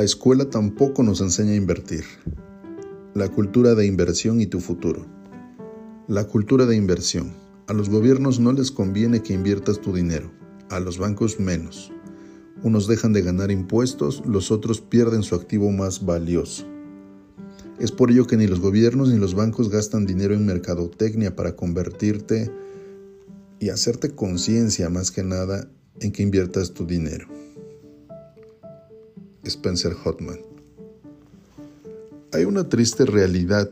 La escuela tampoco nos enseña a invertir. La cultura de inversión y tu futuro. La cultura de inversión. A los gobiernos no les conviene que inviertas tu dinero, a los bancos menos. Unos dejan de ganar impuestos, los otros pierden su activo más valioso. Es por ello que ni los gobiernos ni los bancos gastan dinero en mercadotecnia para convertirte y hacerte conciencia más que nada en que inviertas tu dinero. Spencer Hotman. Hay una triste realidad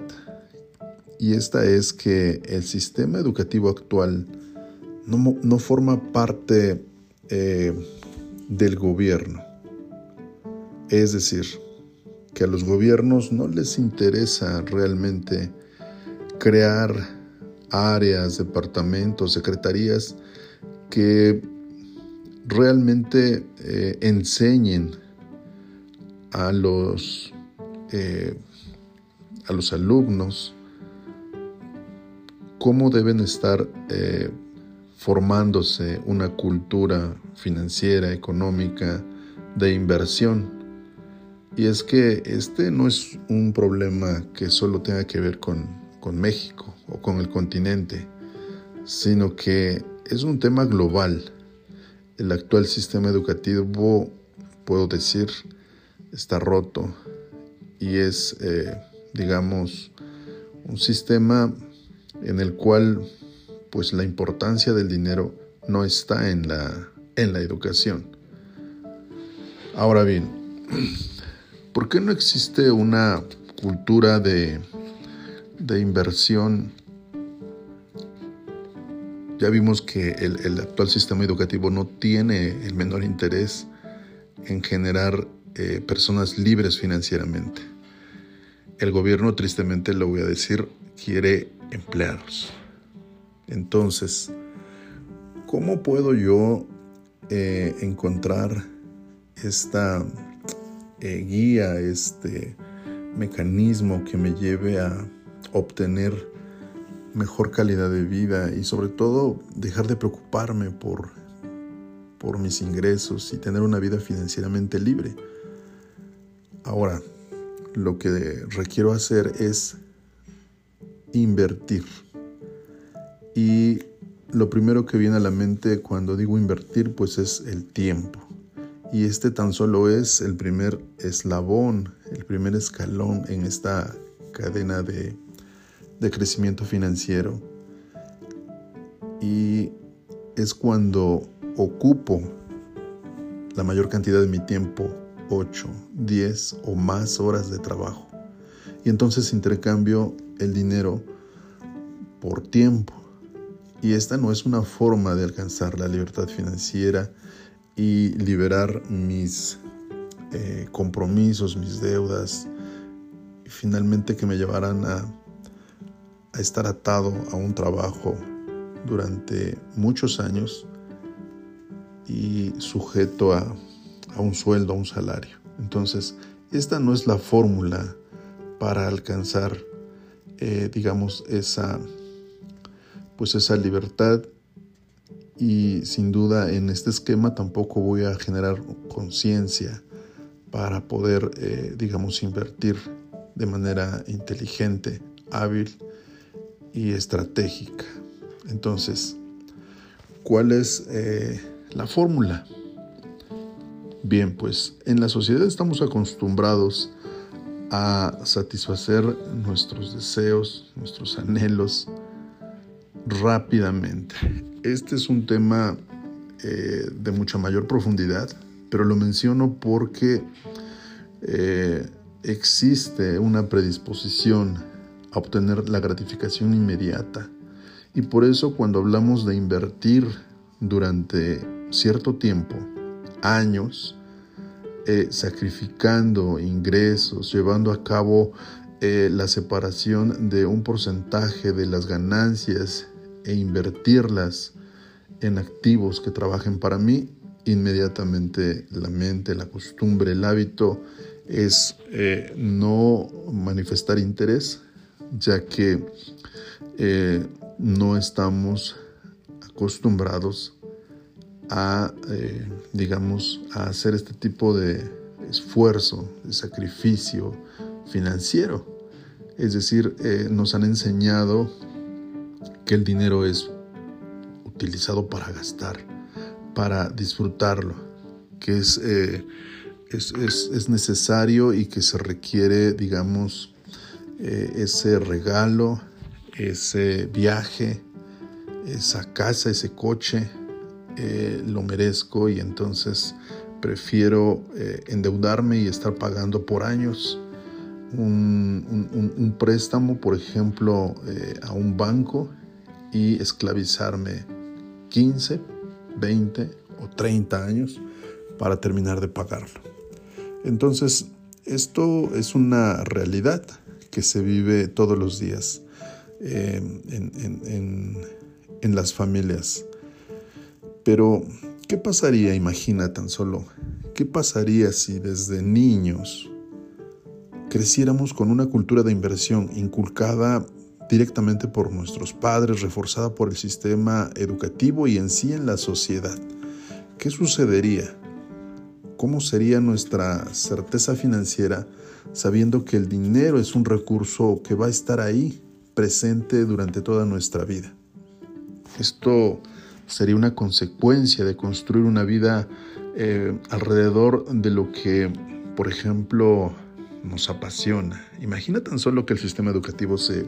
y esta es que el sistema educativo actual no, forma parte eh, del gobierno. Es decir, que a los gobiernos no les interesa realmente crear áreas, departamentos, secretarías que realmente eh, enseñen a los, eh, a los alumnos cómo deben estar eh, formándose una cultura financiera, económica, de inversión. Y es que este no es un problema que solo tenga que ver con, con México o con el continente, sino que es un tema global. El actual sistema educativo, puedo decir, está roto y es, eh, digamos, un sistema en el cual pues la importancia del dinero no está en la, en la educación. Ahora bien, ¿por qué no existe una cultura de, de inversión? Ya vimos que el, el actual sistema educativo no tiene el menor interés en generar eh, personas libres financieramente. El gobierno, tristemente lo voy a decir, quiere empleados. Entonces, ¿cómo puedo yo eh, encontrar esta eh, guía, este mecanismo que me lleve a obtener mejor calidad de vida y sobre todo dejar de preocuparme por, por mis ingresos y tener una vida financieramente libre? Ahora, lo que requiero hacer es invertir. Y lo primero que viene a la mente cuando digo invertir, pues es el tiempo. Y este tan solo es el primer eslabón, el primer escalón en esta cadena de, de crecimiento financiero. Y es cuando ocupo la mayor cantidad de mi tiempo 8, 10 o más horas de trabajo. Y entonces intercambio el dinero por tiempo. Y esta no es una forma de alcanzar la libertad financiera y liberar mis eh, compromisos, mis deudas, y finalmente que me llevarán a, a estar atado a un trabajo durante muchos años y sujeto a a un sueldo, a un salario. Entonces, esta no es la fórmula para alcanzar, eh, digamos, esa, pues esa libertad y sin duda en este esquema tampoco voy a generar conciencia para poder, eh, digamos, invertir de manera inteligente, hábil y estratégica. Entonces, ¿cuál es eh, la fórmula? Bien, pues en la sociedad estamos acostumbrados a satisfacer nuestros deseos, nuestros anhelos rápidamente. Este es un tema eh, de mucha mayor profundidad, pero lo menciono porque eh, existe una predisposición a obtener la gratificación inmediata. Y por eso cuando hablamos de invertir durante cierto tiempo, años eh, sacrificando ingresos, llevando a cabo eh, la separación de un porcentaje de las ganancias e invertirlas en activos que trabajen para mí, inmediatamente la mente, la costumbre, el hábito es eh, no manifestar interés, ya que no estamos acostumbrados a, eh, digamos, a hacer este tipo de esfuerzo, de sacrificio financiero. Es decir, eh, nos han enseñado que el dinero es utilizado para gastar, para disfrutarlo, que es, eh, es, necesario y que se requiere, digamos, ese regalo, ese viaje, esa casa, ese coche, lo merezco y entonces prefiero endeudarme y estar pagando por años un, préstamo, por ejemplo, eh, a un banco y esclavizarme 15, 20 o 30 años para terminar de pagarlo. Entonces, esto es una realidad que se vive todos los días eh, en las familias. Pero, ¿qué pasaría, imagina tan solo, qué pasaría si desde niños creciéramos con una cultura de inversión inculcada directamente por nuestros padres, reforzada por el sistema educativo y en sí en la sociedad. ¿Qué sucedería? ¿Cómo sería nuestra certeza financiera sabiendo que el dinero es un recurso que va a estar ahí presente durante toda nuestra vida? Esto sería una consecuencia de construir una vida eh, alrededor de lo que, por ejemplo, nos apasiona. Imagina tan solo que el sistema educativo se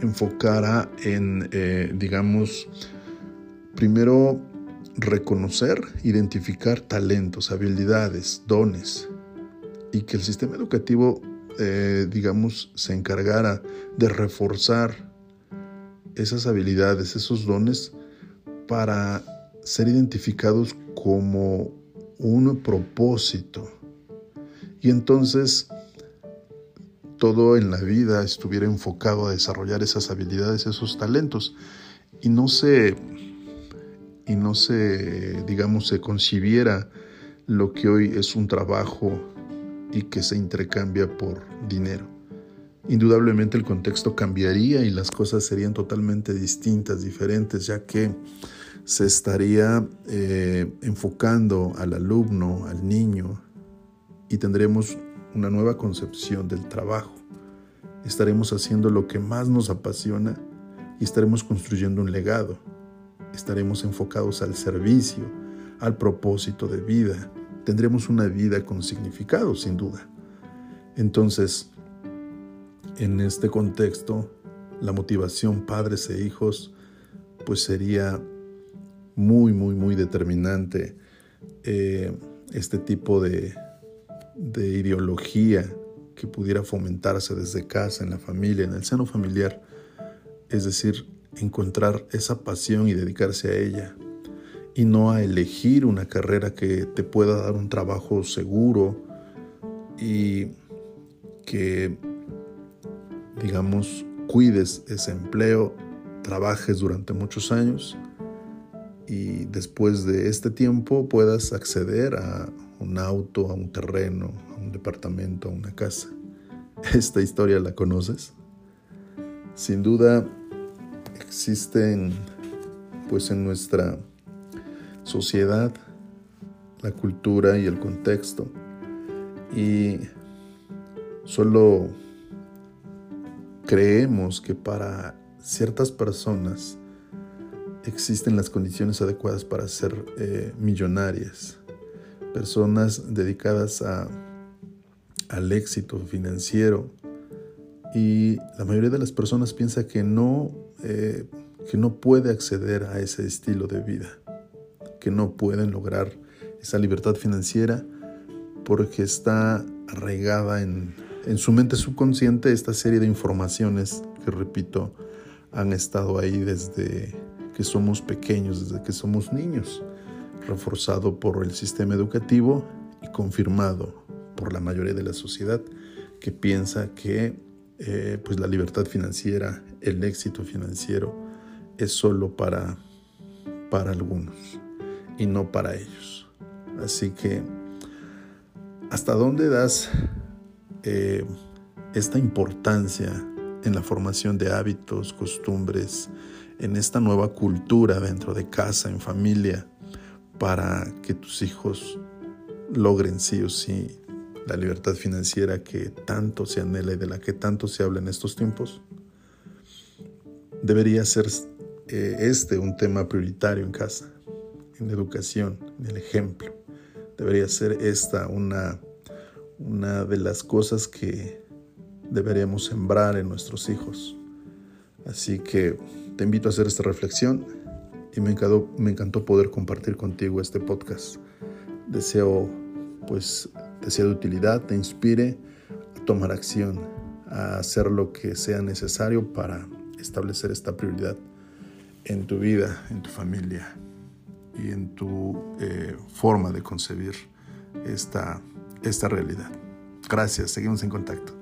enfocara en, eh, digamos, primero reconocer, identificar talentos, habilidades, dones, y que el sistema educativo, eh, digamos, se encargara de reforzar esas habilidades, esos dones, para ser identificados como un propósito. Y entonces todo en la vida estuviera enfocado a desarrollar esas habilidades, esos talentos y no se y no se digamos se concibiera lo que hoy es un trabajo y que se intercambia por dinero. Indudablemente el contexto cambiaría y las cosas serían totalmente distintas, diferentes, ya que se estaría eh, enfocando al alumno, al niño, y tendremos una nueva concepción del trabajo. Estaremos haciendo lo que más nos apasiona y estaremos construyendo un legado. Estaremos enfocados al servicio, al propósito de vida. Tendremos una vida con significado, sin duda. Entonces, en este contexto, la motivación padres e hijos, pues sería muy, muy, muy determinante eh, este tipo de, de ideología que pudiera fomentarse desde casa, en la familia, en el seno familiar. Es decir, encontrar esa pasión y dedicarse a ella. Y no a elegir una carrera que te pueda dar un trabajo seguro y que, digamos, cuides ese empleo, trabajes durante muchos años y después de este tiempo puedas acceder a un auto, a un terreno, a un departamento, a una casa. ¿Esta historia la conoces? Sin duda existen pues en nuestra sociedad la cultura y el contexto y solo creemos que para ciertas personas existen las condiciones adecuadas para ser eh, millonarias. Personas dedicadas a, al éxito financiero. Y la mayoría de las personas piensa que no, eh, que no puede acceder a ese estilo de vida, que no pueden lograr esa libertad financiera porque está arraigada en, en su mente subconsciente esta serie de informaciones que, repito, han estado ahí desde que somos pequeños, desde que somos niños reforzado por el sistema educativo y confirmado por la mayoría de la sociedad que piensa que eh, pues la libertad financiera, el éxito financiero es solo para, para algunos y no para ellos. Así que, ¿hasta dónde das eh, esta importancia en la formación de hábitos, costumbres, en esta nueva cultura dentro de casa, en familia? para que tus hijos logren sí o sí la libertad financiera que tanto se anhela y de la que tanto se habla en estos tiempos, debería ser eh, este un tema prioritario en casa, en educación, en el ejemplo. Debería ser esta una, una de las cosas que deberíamos sembrar en nuestros hijos. Así que te invito a hacer esta reflexión y me encantó, poder compartir contigo este podcast. Deseo pues te sea de utilidad, te inspire a tomar acción, a hacer lo que sea necesario para establecer esta prioridad en tu vida, en tu familia y en tu eh, forma de concebir esta, esta realidad. Gracias, seguimos en contacto.